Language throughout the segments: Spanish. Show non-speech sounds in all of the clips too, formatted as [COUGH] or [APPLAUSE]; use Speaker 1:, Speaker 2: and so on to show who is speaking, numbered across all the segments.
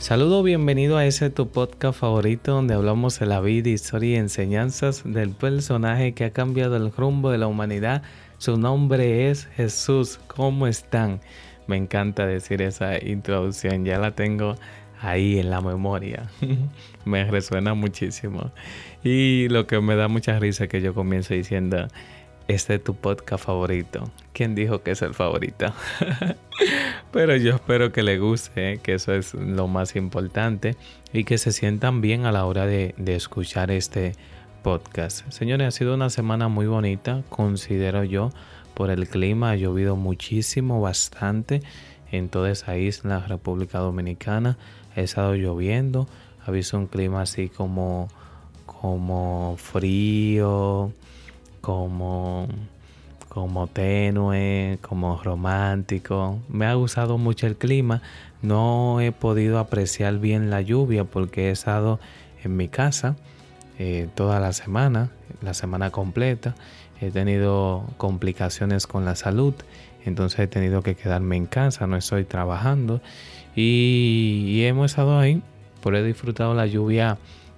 Speaker 1: Saludo, bienvenido a ese tu podcast favorito donde hablamos de la vida, historia y enseñanzas del personaje que ha cambiado el rumbo de la humanidad. Su nombre es Jesús. ¿Cómo están? Me encanta decir esa introducción, ya la tengo ahí en la memoria. [LAUGHS] me resuena muchísimo. Y lo que me da mucha risa es que yo comienzo diciendo, este es tu podcast favorito. ¿Quién dijo que es el favorito? [LAUGHS] Pero yo espero que le guste, que eso es lo más importante y que se sientan bien a la hora de, de escuchar este podcast. Señores, ha sido una semana muy bonita, considero yo, por el clima. Ha llovido muchísimo, bastante en toda esa isla, República Dominicana. Ha estado lloviendo, ha visto un clima así como, como frío, como, como tenue, como romántico. Me ha gustado mucho el clima. No he podido apreciar bien la lluvia porque he estado en mi casa eh, toda la semana, la semana completa. He tenido complicaciones con la salud, entonces he tenido que quedarme en casa, no estoy trabajando y, y hemos estado ahí, por he disfrutado la lluvia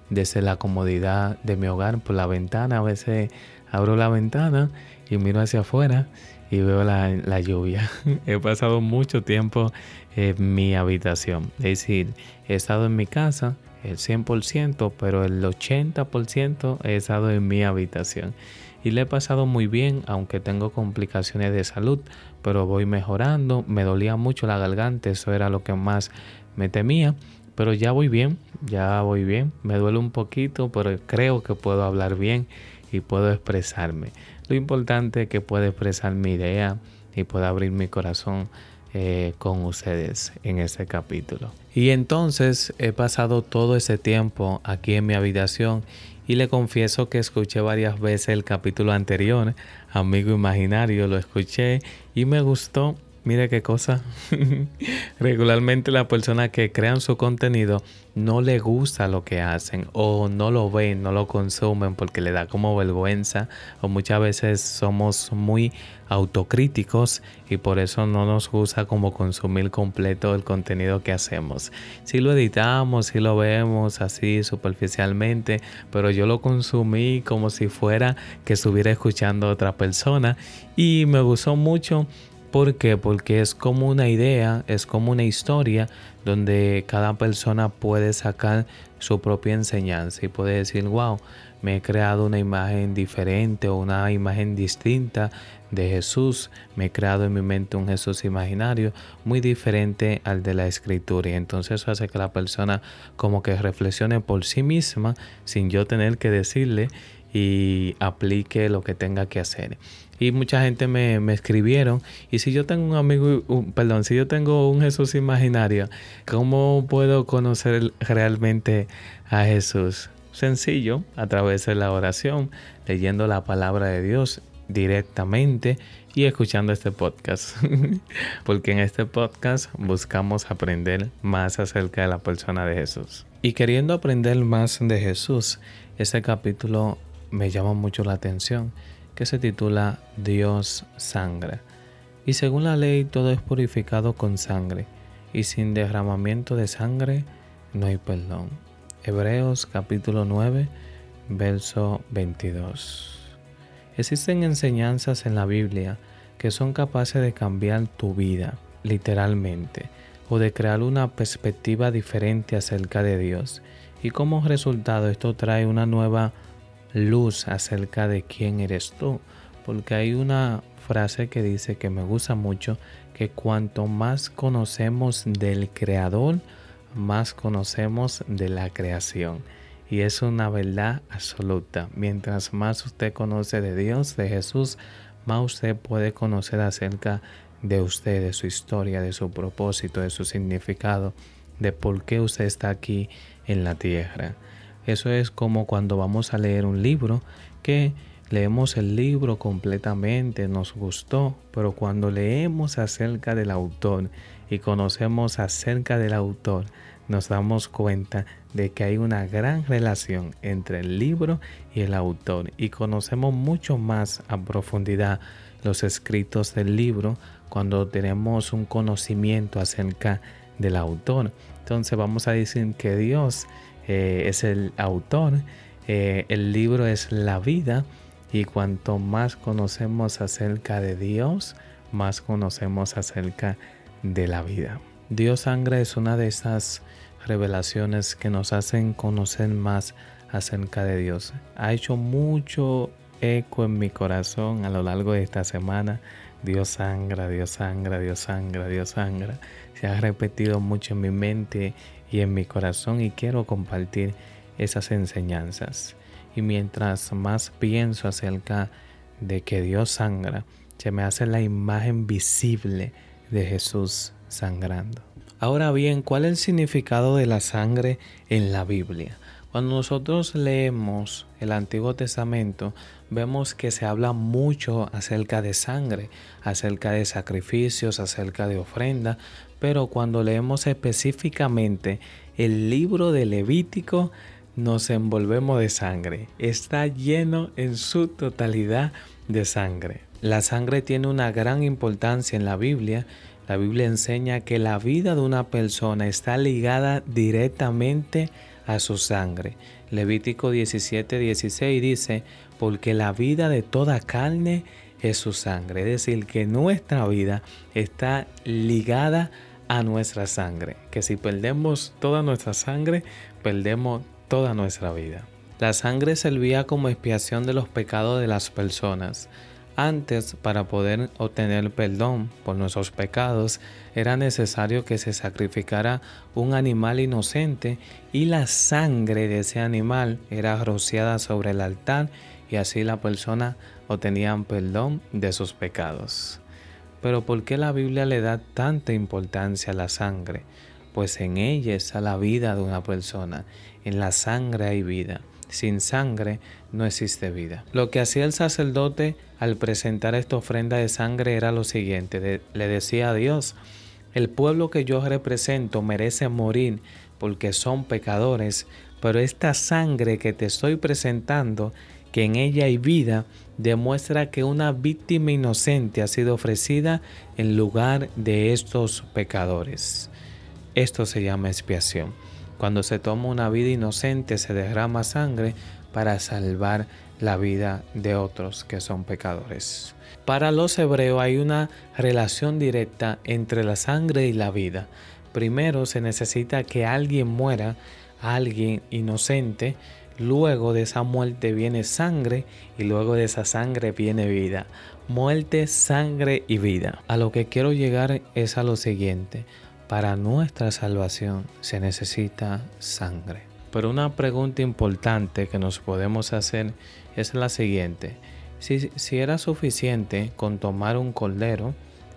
Speaker 1: desde la comodidad de mi hogar por la ventana. A veces abro la ventana y miro hacia afuera y veo la, la, lluvia. [LAUGHS] he pasado mucho tiempo en mi habitación. Es decir, he estado en mi casa el 100%, pero el 80% he estado en mi habitación. Y le he pasado muy bien, aunque tengo complicaciones de salud, pero voy mejorando. Me dolía mucho la garganta, eso era lo que más me temía. Pero ya voy bien, ya voy bien. Me duele un poquito, pero creo que puedo hablar bien y puedo expresarme. Lo importante es que pueda expresar mi idea y pueda abrir mi corazón eh, con ustedes en este capítulo. Y entonces he pasado todo ese tiempo aquí en mi habitación y le confieso que escuché varias veces el capítulo anterior, Amigo Imaginario, lo escuché y me gustó Mire qué cosa. [LAUGHS] Regularmente las personas que crean su contenido no le gusta lo que hacen o no lo ven, no lo consumen porque le da como vergüenza o muchas veces somos muy autocríticos y por eso no nos gusta como consumir completo el contenido que hacemos. Si lo editamos, si lo vemos así superficialmente, pero yo lo consumí como si fuera que estuviera escuchando a otra persona y me gustó mucho ¿Por qué? Porque es como una idea, es como una historia donde cada persona puede sacar su propia enseñanza y puede decir, wow, me he creado una imagen diferente o una imagen distinta de Jesús, me he creado en mi mente un Jesús imaginario muy diferente al de la escritura y entonces eso hace que la persona como que reflexione por sí misma sin yo tener que decirle y aplique lo que tenga que hacer. Y mucha gente me, escribieron, y si yo tengo un amigo, perdón, si yo tengo un Jesús imaginario, ¿cómo puedo conocer realmente a Jesús? Sencillo, a través de la oración, leyendo la palabra de Dios directamente y escuchando este podcast. [LAUGHS] Porque en este podcast buscamos aprender más acerca de la persona de Jesús. Y queriendo aprender más de Jesús, este capítulo me llama mucho la atención, que se titula Dios sangre. Y según la ley todo es purificado con sangre, y sin derramamiento de sangre no hay perdón. Hebreos capítulo 9, verso 22. Existen enseñanzas en la Biblia que son capaces de cambiar tu vida, literalmente, o de crear una perspectiva diferente acerca de Dios. Y como resultado esto trae una nueva luz acerca de quién eres tú, porque hay una frase que dice que me gusta mucho, que cuanto más conocemos del Creador, más conocemos de la creación. Y es una verdad absoluta. Mientras más usted conoce de Dios, de Jesús, más usted puede conocer acerca de usted, de su historia, de su propósito, de su significado, de por qué usted está aquí en la tierra. Eso es como cuando vamos a leer un libro que leemos el libro completamente, nos gustó, pero cuando leemos acerca del autor y conocemos acerca del autor, nos damos cuenta de que hay una gran relación entre el libro y el autor y conocemos mucho más a profundidad los escritos del libro cuando tenemos un conocimiento acerca del autor. Entonces vamos a decir que Dios eh, es el autor, eh, el libro es la vida y cuanto más conocemos acerca de Dios, más conocemos acerca de la vida. Dios sangre es una de esas revelaciones que nos hacen conocer más acerca de Dios. Ha hecho mucho eco en mi corazón a lo largo de esta semana. Dios sangra, Dios sangra, Dios sangra, Dios sangra. Se ha repetido mucho en mi mente y en mi corazón y quiero compartir esas enseñanzas. Y mientras más pienso acerca de que Dios sangra, se me hace la imagen visible de Jesús sangrando. Ahora bien, ¿cuál es el significado de la sangre en la Biblia? Cuando nosotros leemos el Antiguo Testamento, vemos que se habla mucho acerca de sangre, acerca de sacrificios, acerca de ofrenda, pero cuando leemos específicamente el libro de Levítico, nos envolvemos de sangre. Está lleno en su totalidad de sangre. La sangre tiene una gran importancia en la Biblia. La Biblia enseña que la vida de una persona está ligada directamente a su sangre. Levítico 17, 16 dice, porque la vida de toda carne es su sangre. Es decir, que nuestra vida está ligada a nuestra sangre. Que si perdemos toda nuestra sangre, perdemos toda nuestra vida. La sangre servía como expiación de los pecados de las personas. Antes, para poder obtener perdón por nuestros pecados, era necesario que se sacrificara un animal inocente y la sangre de ese animal era rociada sobre el altar y así la persona obtenía perdón de sus pecados. Pero ¿por qué la Biblia le da tanta importancia a la sangre? Pues en ella está la vida de una persona, en la sangre hay vida. Sin sangre no existe vida. Lo que hacía el sacerdote al presentar esta ofrenda de sangre era lo siguiente. le decía a Dios, el pueblo que yo represento merece morir porque son pecadores, pero esta sangre que te estoy presentando, que en ella hay vida, demuestra que una víctima inocente ha sido ofrecida en lugar de estos pecadores. Esto se llama expiación. Cuando se toma una vida inocente se derrama sangre para salvar la vida de otros que son pecadores. Para los hebreos hay una relación directa entre la sangre y la vida. Primero se necesita que alguien muera, alguien inocente, luego de esa muerte viene sangre y luego de esa sangre viene vida. Muerte, sangre y vida. A lo que quiero llegar es a lo siguiente. Para nuestra salvación se necesita sangre. Pero una pregunta importante que nos podemos hacer es la siguiente. Si, si era suficiente con tomar un cordero,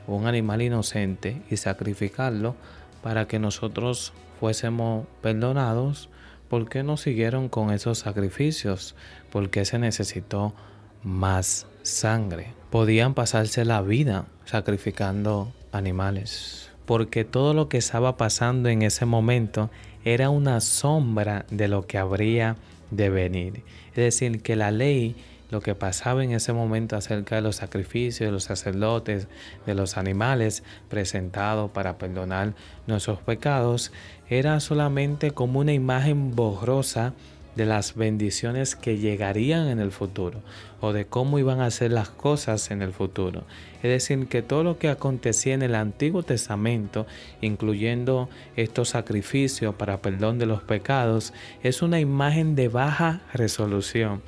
Speaker 1: un animal inocente, y sacrificarlo para que nosotros fuésemos perdonados, ¿por qué no siguieron con esos sacrificios? ¿Por qué se necesitó más sangre? Podían pasarse la vida sacrificando animales porque todo lo que estaba pasando en ese momento era una sombra de lo que habría de venir. Es decir, que la ley, lo que pasaba en ese momento acerca de los sacrificios de los sacerdotes, de los animales presentados para perdonar nuestros pecados, era solamente como una imagen borrosa de las bendiciones que llegarían en el futuro o de cómo iban a ser las cosas en el futuro. Es decir, que todo lo que acontecía en el Antiguo Testamento, incluyendo estos sacrificios para perdón de los pecados, es una imagen de baja resolución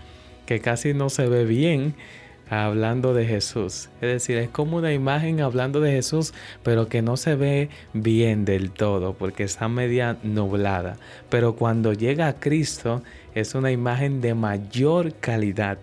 Speaker 1: que casi no se ve bien hablando de Jesús. Es decir, es como una imagen hablando de Jesús, pero que no se ve bien del todo porque está media nublada. Pero cuando llega a Cristo es una imagen de mayor calidad.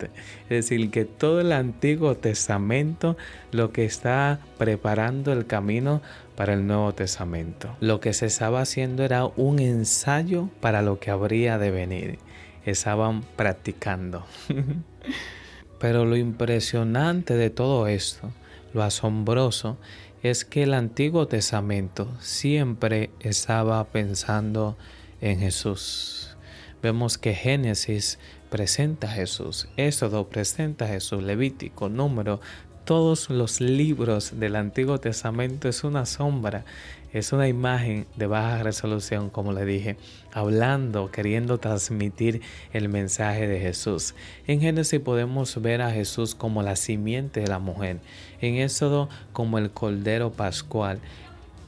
Speaker 1: Es decir, que todo el Antiguo Testamento lo que está preparando el camino para el Nuevo Testamento. Lo que se estaba haciendo era un ensayo para lo que habría de venir. Estaban practicando. [LAUGHS] Pero lo impresionante de todo esto, lo asombroso, es que el Antiguo Testamento siempre estaba pensando en Jesús. Vemos que Génesis presenta a Jesús, Éxodo presenta a Jesús, Levítico, Número, todos los libros del Antiguo Testamento es una sombra, es una imagen de baja resolución, como le dije, hablando, queriendo transmitir el mensaje de Jesús. En Génesis podemos ver a Jesús como la simiente de la mujer, en Éxodo como el Cordero Pascual,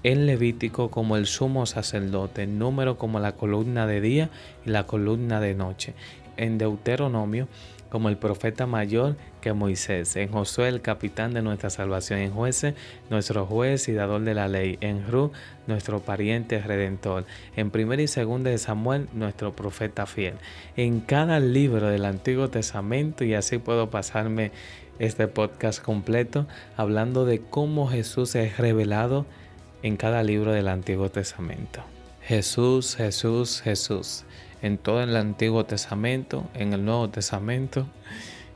Speaker 1: en Levítico como el sumo sacerdote, en Número como la columna de día y la columna de noche, en Deuteronomio como el profeta mayor que Moisés, en Josué el capitán de nuestra salvación, en Jueces nuestro juez y dador de la ley, en Ru nuestro pariente redentor, en primera y segunda de Samuel nuestro profeta fiel. En cada libro del Antiguo Testamento y así puedo pasarme este podcast completo hablando de cómo Jesús es revelado en cada libro del Antiguo Testamento. Jesús, Jesús, Jesús en todo el Antiguo Testamento, en el Nuevo Testamento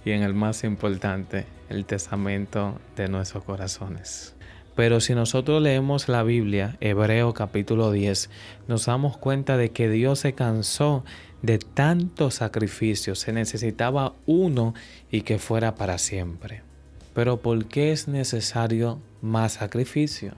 Speaker 1: y en el más importante, el Testamento de nuestros corazones. Pero si nosotros leemos la Biblia, Hebreo capítulo 10, nos damos cuenta de que Dios se cansó de tantos sacrificios, se necesitaba uno y que fuera para siempre. Pero ¿por qué es necesario más sacrificio?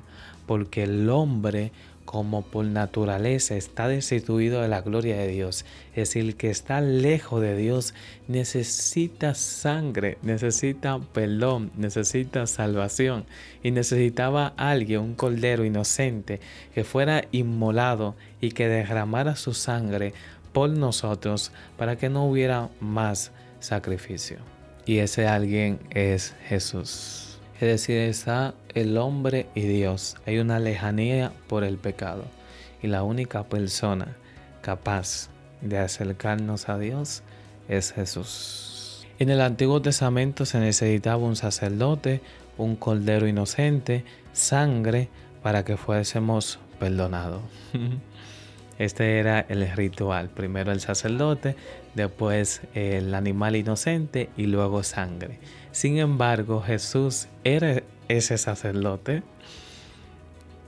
Speaker 1: Porque el hombre como por naturaleza está destituido de la gloria de Dios, es decir, que está lejos de Dios, necesita sangre, necesita perdón, necesita salvación y necesitaba alguien, un cordero inocente, que fuera inmolado y que derramara su sangre por nosotros para que no hubiera más sacrificio. Y ese alguien es Jesús. Es decir, está el hombre y Dios. Hay una lejanía por el pecado. Y la única persona capaz de acercarnos a Dios es Jesús. En el Antiguo Testamento se necesitaba un sacerdote, un cordero inocente, sangre para que fuésemos perdonados. [LAUGHS] Este era el ritual. Primero el sacerdote, después el animal inocente y luego sangre. Sin embargo, Jesús era ese sacerdote,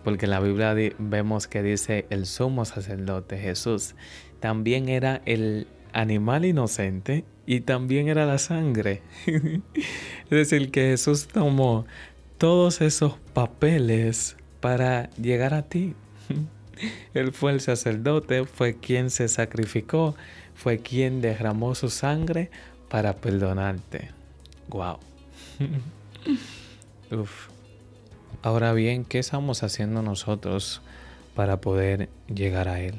Speaker 1: porque en la Biblia vemos que dice el sumo sacerdote Jesús. También era el animal inocente y también era la sangre. [LAUGHS] es decir, que Jesús tomó todos esos papeles para llegar a ti. Él fue el sacerdote, fue quien se sacrificó, fue quien derramó su sangre para perdonarte. Wow. [LAUGHS] Uf. Ahora bien, ¿qué estamos haciendo nosotros para poder llegar a Él?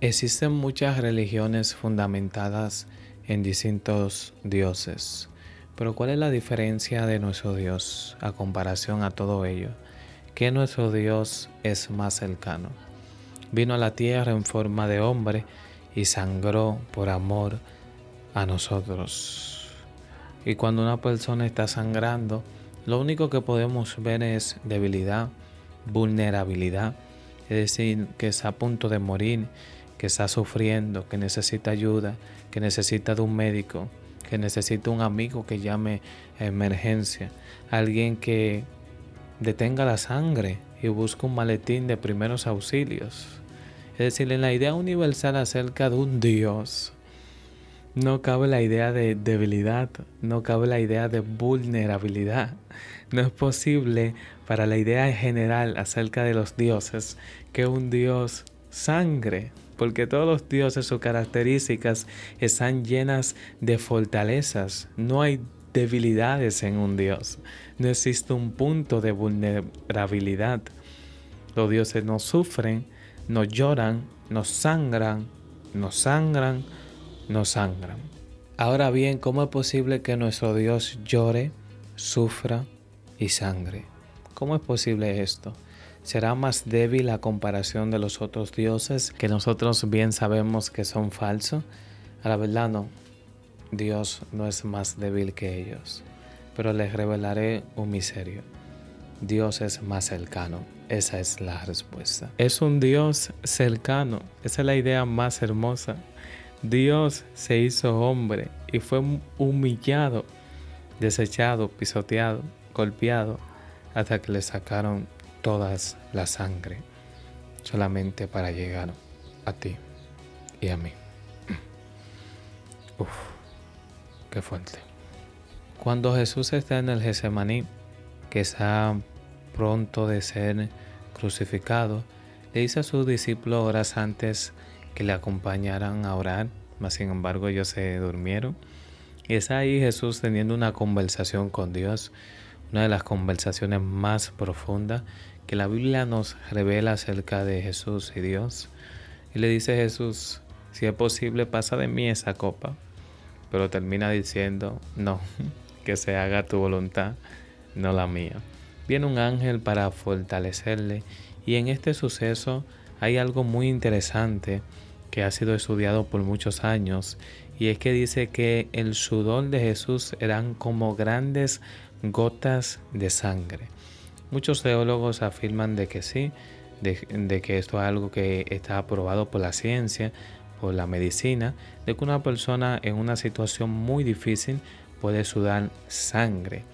Speaker 1: Existen muchas religiones fundamentadas en distintos dioses, pero ¿cuál es la diferencia de nuestro Dios a comparación a todo ello? Que nuestro Dios es más cercano. Vino a la tierra en forma de hombre y sangró por amor a nosotros. Y cuando una persona está sangrando, lo único que podemos ver es debilidad, vulnerabilidad. Es decir, que está a punto de morir, que está sufriendo, que necesita ayuda, que necesita de un médico, que necesita un amigo que llame a emergencia, alguien que detenga la sangre y busque un maletín de primeros auxilios. Es decir, en la idea universal acerca de un Dios, no cabe la idea de debilidad, no cabe la idea de vulnerabilidad. No es posible para la idea general acerca de los dioses que un dios sangre, porque todos los dioses, sus características están llenas de fortalezas. No hay debilidades en un dios. No existe un punto de vulnerabilidad. Los dioses no sufren, no lloran, no sangran, no sangran, no sangran. Ahora bien, ¿cómo es posible que nuestro Dios llore, sufra y sangre? ¿Cómo es posible esto? ¿Será más débil a comparación de los otros dioses que nosotros bien sabemos que son falsos? A la verdad no, Dios no es más débil que ellos, pero les revelaré un misterio. Dios es más cercano. Esa es la respuesta. Es un Dios cercano. Esa es la idea más hermosa. Dios se hizo hombre y fue humillado, desechado, pisoteado, golpeado, hasta que le sacaron todas la sangre, solamente para llegar a ti y a mí. [CLEARS THROAT] Uf, qué fuerte. Cuando Jesús está en el Getsemaní, que está pronto de ser crucificado, le dice a sus discípulos horas antes que le acompañaran a orar, mas sin embargo ellos se durmieron. Y es ahí Jesús teniendo una conversación con Dios, una de las conversaciones más profundas que la Biblia nos revela acerca de Jesús y Dios. Y le dice Jesús, si es posible, pasa de mí esa copa. Pero termina diciendo, no, [LAUGHS] que se haga tu voluntad, no la mía. Viene un ángel para fortalecerle y en este suceso hay algo muy interesante que ha sido estudiado por muchos años y es que dice que el sudor de Jesús eran como grandes gotas de sangre. Muchos teólogos afirman de que sí, de, que esto es algo que está aprobado por la ciencia, por la medicina, de que una persona en una situación muy difícil puede sudar sangre.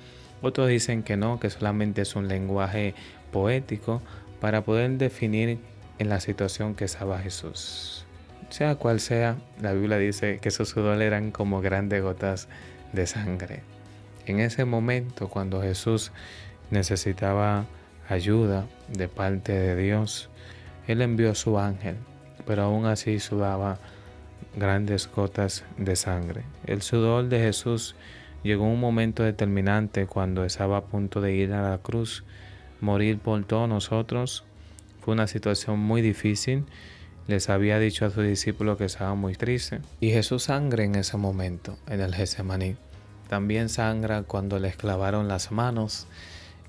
Speaker 1: Otros dicen que no, que solamente es un lenguaje poético para poder definir en la situación que estaba Jesús. Sea cual sea, la Biblia dice que sus sudor eran como grandes gotas de sangre. En ese momento, cuando Jesús necesitaba ayuda de parte de Dios, Él envió a su ángel, pero aún así sudaba grandes gotas de sangre. El sudor de Jesús Llegó un momento determinante cuando estaba a punto de ir a la cruz, morir por todos nosotros. Fue una situación muy difícil. Les había dicho a sus discípulos que estaba muy triste. Y Jesús sangra en ese momento, en el Getsemaní. También sangra cuando le clavaron las manos,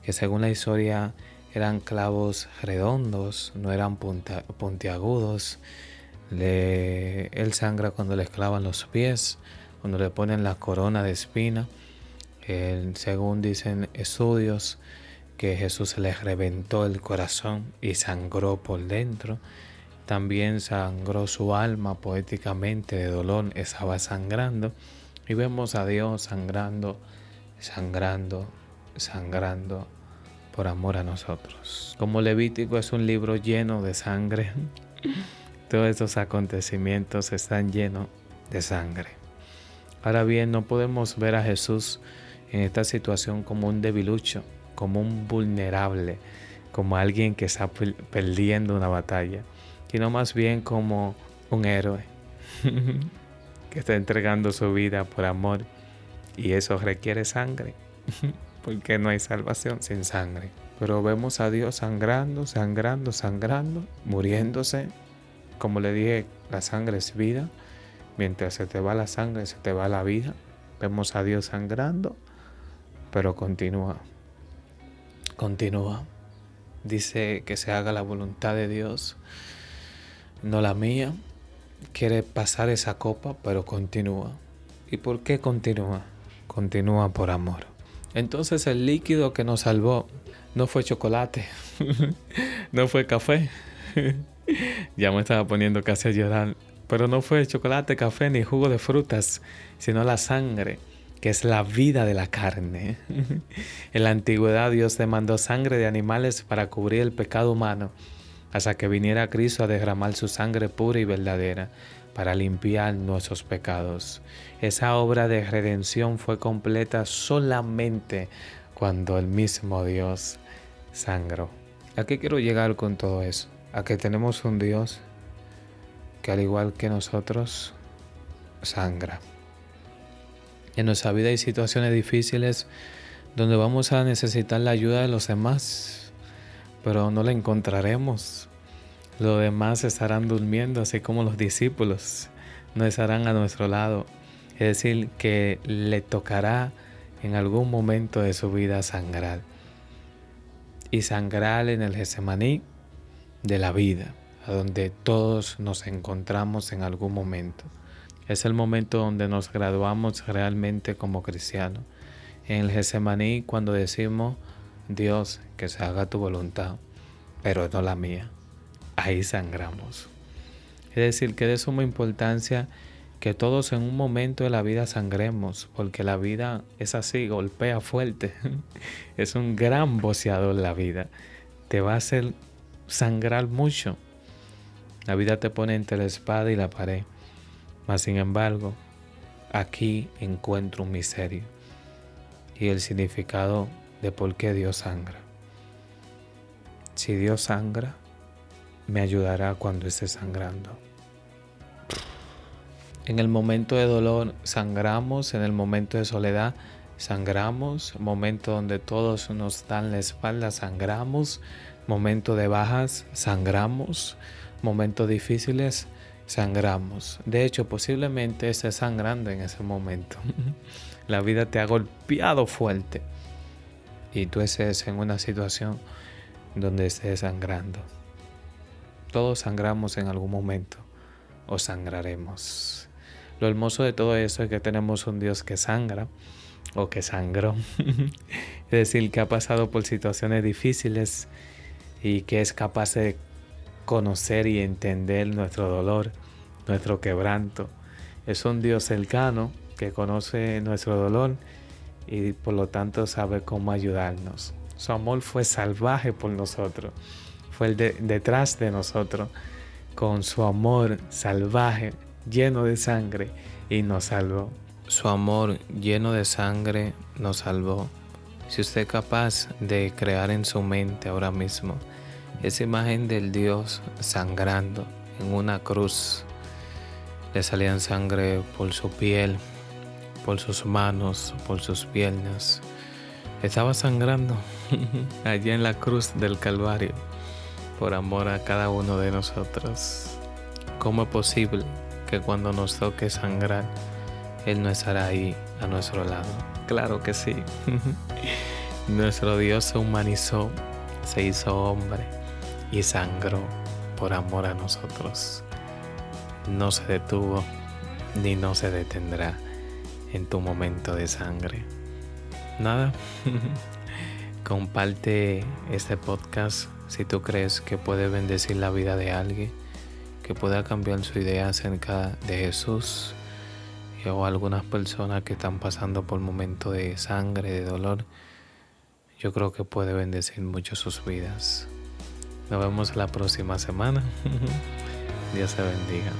Speaker 1: que según la historia eran clavos redondos, no eran puntiagudos. Le, él sangra cuando le clavan los pies cuando le ponen la corona de espina. según dicen estudios, que Jesús le reventó el corazón y sangró por dentro. También sangró su alma poéticamente de dolor, estaba sangrando. Y vemos a Dios sangrando, sangrando, sangrando por amor a nosotros. Como Levítico es un libro lleno de sangre, [LAUGHS] todos estos acontecimientos están llenos de sangre. Ahora bien, no podemos ver a Jesús en esta situación como un debilucho, como un vulnerable, como alguien que está perdiendo una batalla, sino más bien como un héroe [LAUGHS] que está entregando su vida por amor y eso requiere sangre, [LAUGHS] porque no hay salvación sin sangre. Pero vemos a Dios sangrando, sangrando, sangrando, muriéndose. Como le dije, la sangre es vida Mientras se te va la sangre, se te va la vida. Vemos a Dios sangrando, pero continúa. Continúa. Dice que se haga la voluntad de Dios, no la mía. Quiere pasar esa copa, pero continúa. ¿Y por qué continúa? Continúa por amor. Entonces el líquido que nos salvó no fue chocolate, [LAUGHS] no fue café. [LAUGHS] ya me estaba poniendo casi a llorar. Pero no fue chocolate, café ni jugo de frutas, sino la sangre, que es la vida de la carne. [LAUGHS] en la antigüedad Dios demandó sangre de animales para cubrir el pecado humano, hasta que viniera Cristo a derramar su sangre pura y verdadera para limpiar nuestros pecados. Esa obra de redención fue completa solamente cuando el mismo Dios sangró. ¿A qué quiero llegar con todo eso? A que tenemos un Dios que al igual que nosotros, sangra. En nuestra vida hay situaciones difíciles donde vamos a necesitar la ayuda de los demás, pero no la encontraremos. Los demás estarán durmiendo, así como los discípulos no estarán a nuestro lado. Es decir, que le tocará en algún momento de su vida sangrar. Y sangrar en el Getsemaní de la vida a donde todos nos encontramos en algún momento. Es el momento donde nos graduamos realmente como cristianos. En el Getsemaní cuando decimos, Dios, que se haga tu voluntad, pero no la mía. Ahí sangramos. Es decir, que de suma importancia que todos en un momento de la vida sangremos, porque la vida es así, golpea fuerte. [LAUGHS] es un gran boceador la vida. Te va a hacer sangrar mucho. La vida te pone entre la espada y la pared. Mas sin embargo, aquí encuentro un misterio. Y el significado de por qué Dios sangra. Si Dios sangra, me ayudará cuando esté sangrando. En el momento de dolor sangramos, en el momento de soledad sangramos, momento donde todos nos dan la espalda sangramos, momento de bajas sangramos, momentos difíciles sangramos. De hecho, posiblemente estés sangrando en ese momento. [LAUGHS] la vida te ha golpeado fuerte y tú estés en una situación donde estés sangrando. Todos sangramos en algún momento o sangraremos. Lo hermoso de todo eso es que tenemos un Dios que sangra o que sangró. [LAUGHS] es decir, que ha pasado por situaciones difíciles y que es capaz de conocer y entender nuestro dolor, nuestro quebranto. Es un Dios cercano que conoce nuestro dolor y por lo tanto sabe cómo ayudarnos. Su amor fue salvaje por nosotros, fue el detrás de nosotros, con su amor salvaje, lleno de sangre, y nos salvó. Su amor lleno de sangre nos salvó. Si usted es capaz de crear en su mente ahora mismo esa imagen del Dios sangrando en una cruz, le salían sangre por su piel, por sus manos, por sus piernas. Estaba sangrando [LAUGHS] allí en la cruz del Calvario por amor a cada uno de nosotros. ¿Cómo es posible que cuando nos toque sangrar, Él no estará ahí a nuestro lado? Claro que sí. [LAUGHS] Nuestro Dios se humanizó, se hizo hombre y sangró por amor a nosotros. No se detuvo ni no se detendrá en tu momento de sangre. Nada, [LAUGHS] comparte este podcast si tú crees que puede bendecir la vida de alguien, que pueda cambiar su idea acerca de Jesús o algunas personas que están pasando por momentos de sangre, de dolor, yo creo que puede bendecir mucho sus vidas. Nos vemos la próxima semana. [LAUGHS] Dios te bendiga.